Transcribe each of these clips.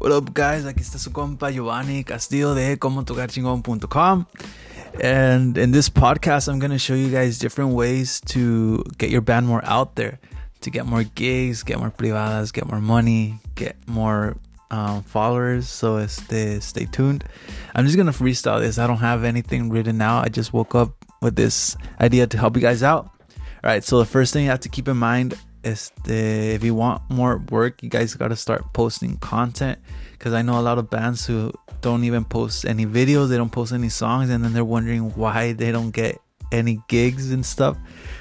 What up, guys? Aquí está su compa Giovanni Castillo de ComoTocarChingón.com. And in this podcast, I'm going to show you guys different ways to get your band more out there, to get more gigs, get more privadas, get more money, get more um, followers. So este, stay tuned. I'm just going to freestyle this. I don't have anything written out. I just woke up with this idea to help you guys out. All right, so the first thing you have to keep in mind este, if you want more work, you guys got to start posting content because I know a lot of bands who don't even post any videos, they don't post any songs, and then they're wondering why they don't get any gigs and stuff.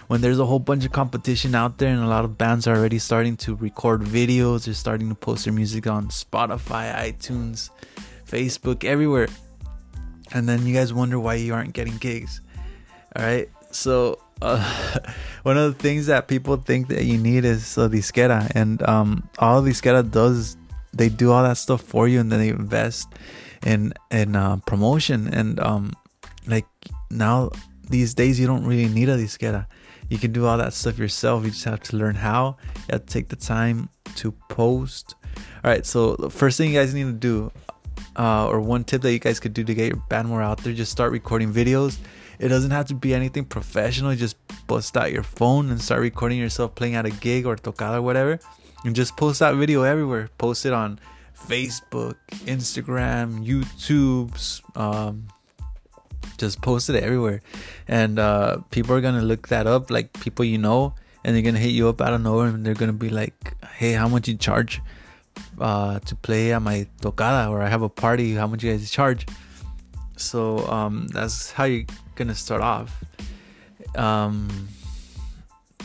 When there's a whole bunch of competition out there, and a lot of bands are already starting to record videos, they're starting to post their music on Spotify, iTunes, Facebook, everywhere. And then you guys wonder why you aren't getting gigs. All right, so uh, one of the things that people think that you need is a disquera, and um, all disquera does they do all that stuff for you, and then they invest in in uh, promotion, and um, like now these days you don't really need a disquera. You can do all that stuff yourself. You just have to learn how. You have to take the time to post. All right, so the first thing you guys need to do, uh, or one tip that you guys could do to get your band more out there, just start recording videos it doesn't have to be anything professional. Just bust out your phone and start recording yourself playing at a gig or tocada or whatever. And just post that video everywhere. Post it on Facebook, Instagram, YouTube. Um, just post it everywhere. And uh, people are going to look that up, like people you know. And they're going to hit you up out of nowhere and they're going to be like, hey, how much you charge uh, to play at my tocada? Or I have a party. How much you guys charge? So um, that's how you're gonna start off. Um,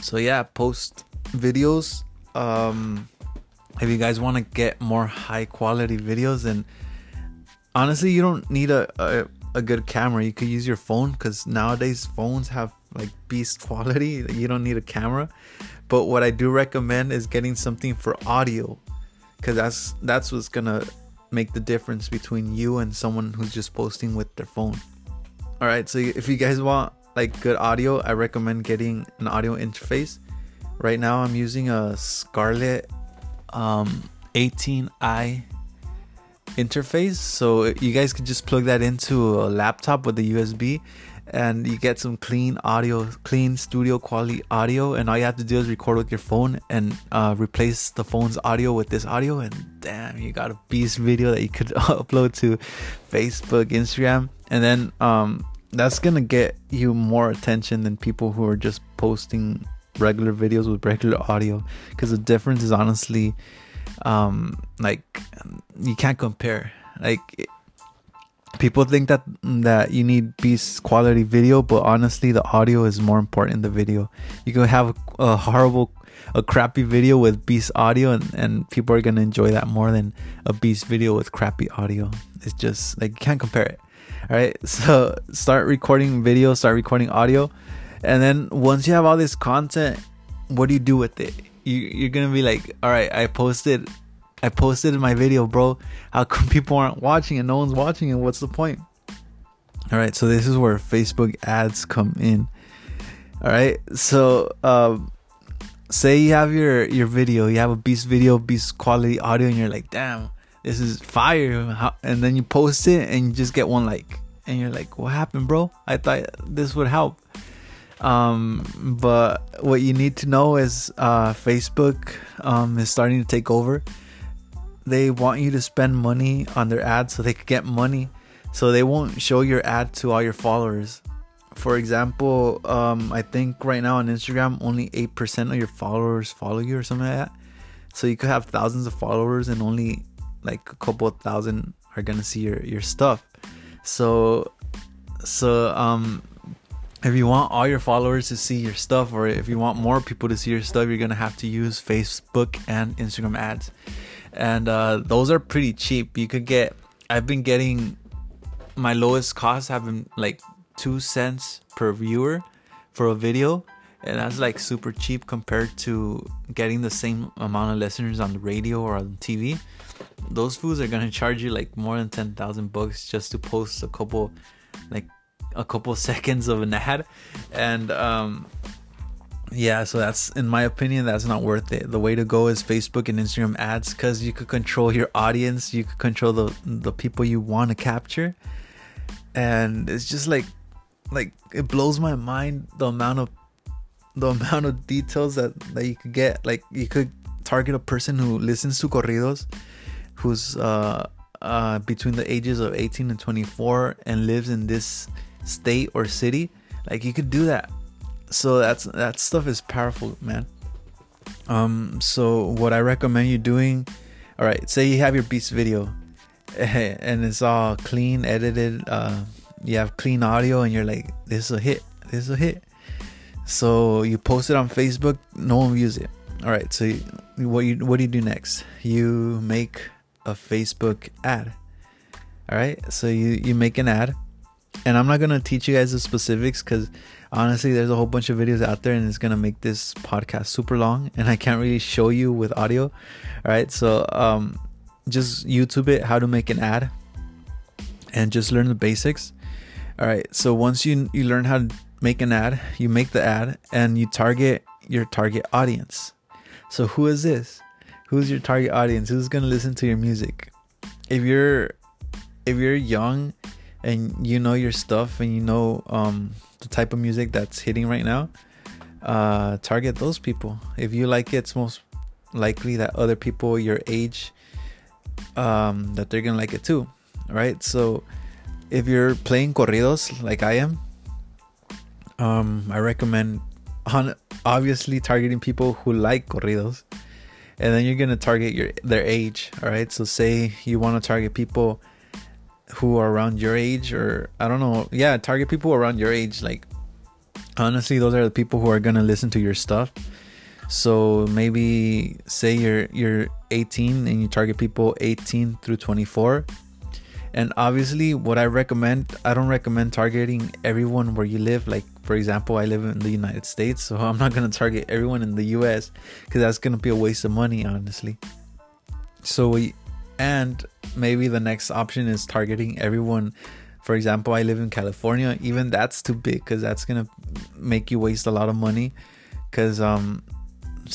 so yeah, post videos. Um, if you guys want to get more high quality videos, and honestly, you don't need a, a, a good camera. You could use your phone because nowadays phones have like beast quality. You don't need a camera. But what I do recommend is getting something for audio because that's that's what's gonna make the difference between you and someone who's just posting with their phone. All right, so if you guys want like good audio, I recommend getting an audio interface. Right now, I'm using a Scarlett um, 18i interface, so you guys can just plug that into a laptop with a USB and you get some clean audio, clean studio quality audio. And all you have to do is record with your phone and uh, replace the phone's audio with this audio. And damn, you got a beast video that you could upload to Facebook, Instagram, and then um, that's gonna get you more attention than people who are just posting regular videos with regular audio. Because the difference is honestly, um, like you can't compare. Like people think that that you need beast quality video but honestly the audio is more important in the video you can have a, a horrible a crappy video with beast audio and, and people are gonna enjoy that more than a beast video with crappy audio it's just like you can't compare it all right so start recording video start recording audio and then once you have all this content what do you do with it you, you're gonna be like all right i posted I posted my video, bro. How come people aren't watching and no one's watching it? What's the point? All right, so this is where Facebook ads come in. All right, so um, say you have your your video, you have a beast video, beast quality audio, and you're like, damn, this is fire. And then you post it and you just get one like, and you're like, what happened, bro? I thought this would help. Um, but what you need to know is uh, Facebook um, is starting to take over they want you to spend money on their ads so they could get money so they won't show your ad to all your followers for example um, i think right now on instagram only 8% of your followers follow you or something like that so you could have thousands of followers and only like a couple thousand are gonna see your, your stuff so so um if you want all your followers to see your stuff or if you want more people to see your stuff you're gonna have to use facebook and instagram ads and uh, those are pretty cheap. You could get. I've been getting my lowest cost having like two cents per viewer for a video, and that's like super cheap compared to getting the same amount of listeners on the radio or on TV. Those fools are gonna charge you like more than ten thousand bucks just to post a couple, like a couple seconds of an ad, and um, yeah, so that's in my opinion, that's not worth it. The way to go is Facebook and Instagram ads because you could control your audience, you could control the the people you want to capture, and it's just like like it blows my mind the amount of the amount of details that that you could get. Like you could target a person who listens to corridos, who's uh uh between the ages of 18 and 24 and lives in this state or city. Like you could do that so that's that stuff is powerful man um so what i recommend you doing all right say you have your beats video and it's all clean edited uh you have clean audio and you're like this is a hit this is a hit so you post it on facebook no one views it. All right so you, what you what do you do next? You make a facebook ad. All right so you you make an ad. And i'm not gonna teach you guys the specifics because honestly there's a whole bunch of videos out there and it's gonna make this podcast super long and i can't really show you with audio. All right so um just youtube it how to make an ad and just learn the basics. All right so once you you learn how to make an ad you make the ad and you target your target audience so who is this who's your target audience who's gonna listen to your music if you're if you're young and you know your stuff and you know um the type of music that's hitting right now, uh, target those people. If you like it, it's most likely that other people your age um, that they're gonna like it too, right? So if you're playing corridos like I am, um, I recommend on obviously targeting people who like corridos, and then you're gonna target your their age. All right, so say you want to target people who are around your age or I don't know. Yeah, target people around your age. Like honestly, those are the people who are gonna listen to your stuff. So maybe say you're you're 18 and you target people 18 through 24. And obviously, what I recommend, I don't recommend targeting everyone where you live. Like, for example, I live in the United States, so I'm not gonna target everyone in the US because that's gonna be a waste of money, honestly. So we, and maybe the next option is targeting everyone for example i live in california even that's too big because that's gonna make you waste a lot of money because um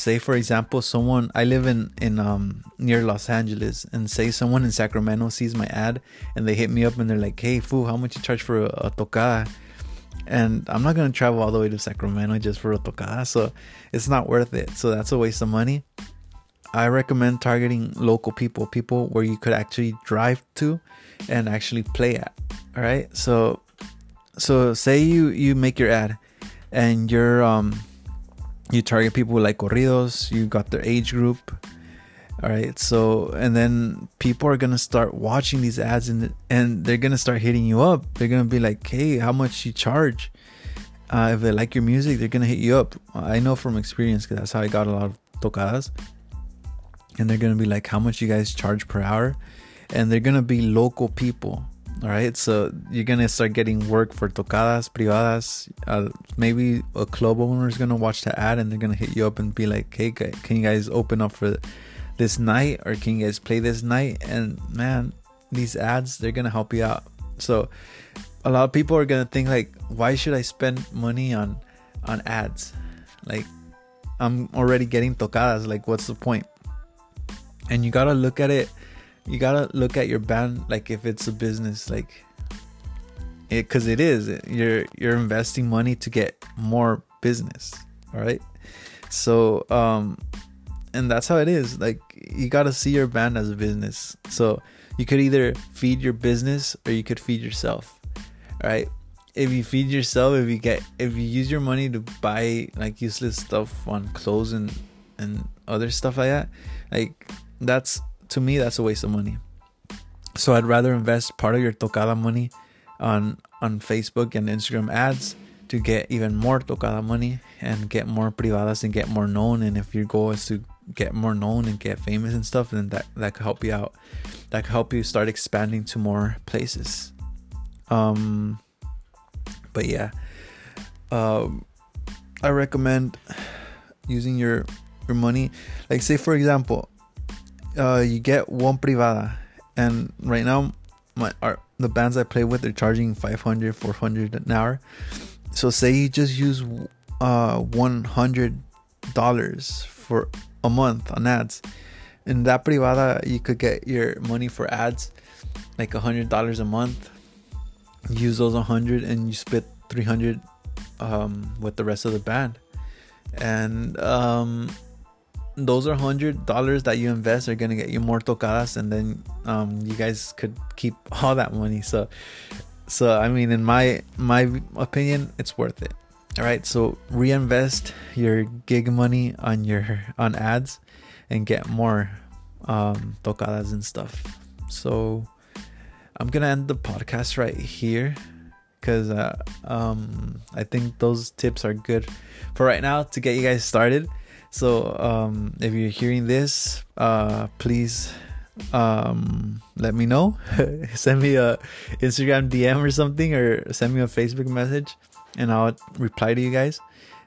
say for example someone i live in in um near los angeles and say someone in sacramento sees my ad and they hit me up and they're like hey fool how much you charge for a, a and i'm not gonna travel all the way to sacramento just for a tocada so it's not worth it so that's a waste of money I recommend targeting local people, people where you could actually drive to and actually play at. All right. So, so say you you make your ad, and you're um you target people like corridos. You got their age group. All right. So and then people are gonna start watching these ads and and they're gonna start hitting you up. They're gonna be like, hey, how much you charge? Uh, if they like your music, they're gonna hit you up. I know from experience because that's how I got a lot of tocadas and they're gonna be like, how much you guys charge per hour? And they're gonna be local people. All right, so you're gonna start getting work for tocadas privadas. Uh, maybe a club owner is gonna watch the ad and they're gonna hit you up and be like, "Hey, can you guys open up for this night, or can you guys play this night?" And man, these ads they're gonna help you out. So a lot of people are gonna think like, "Why should I spend money on on ads?" Like I'm already getting tocadas. Like, what's the point? and you gotta look at it you gotta look at your band like if it's a business like it because it is you're you're investing money to get more business all right so um and that's how it is like you gotta see your band as a business. So you could either feed your business or you could feed yourself all right if you feed yourself if you get if you use your money to buy like useless stuff on clothes and and other stuff like that like that's to me that's a waste of money. So I'd rather invest part of your tocada money on on Facebook and Instagram ads to get even more tocada money and get more privadas and get more known. And if your goal is to get more known and get famous and stuff, then that that could help you out. That could help you start expanding to more places. Um, but yeah, um, I recommend using your your money. Like say for example, uh, you get one privada, and right now, my the bands I play with they're charging 500, 400 an hour. So say you just use uh, one hundred dollars for a month on ads. In that privada, you could get your money for ads, like a hundred dollars a month. Use those hundred, and you split three hundred um, with the rest of the band. And um, those are hundred dollars that you invest are gonna get you more tocadas, and then um, you guys could keep all that money. So, so I mean, in my my opinion, it's worth it. All right, so reinvest your gig money on your on ads, and get more um, tocadas and stuff. So, I'm gonna end the podcast right here because uh, um, I think those tips are good for right now to get you guys started. So um, if you're hearing this, uh, please um, let me know. send me a Instagram DM or something, or send me a Facebook message, and I'll reply to you guys.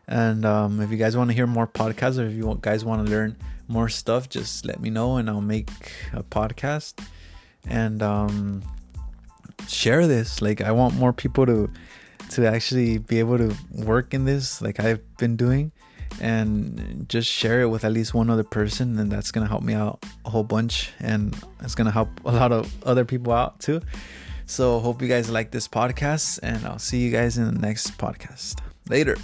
And um, if you guys want to hear more podcasts, or if you guys want to learn more stuff, just let me know, and I'll make a podcast. And um, share this. Like I want more people to to actually be able to work in this like I've been doing and just share it with at least one other person and that's going to help me out a whole bunch and it's going to help a lot of other people out too. So hope you guys like this podcast and I'll see you guys in the next podcast. Later.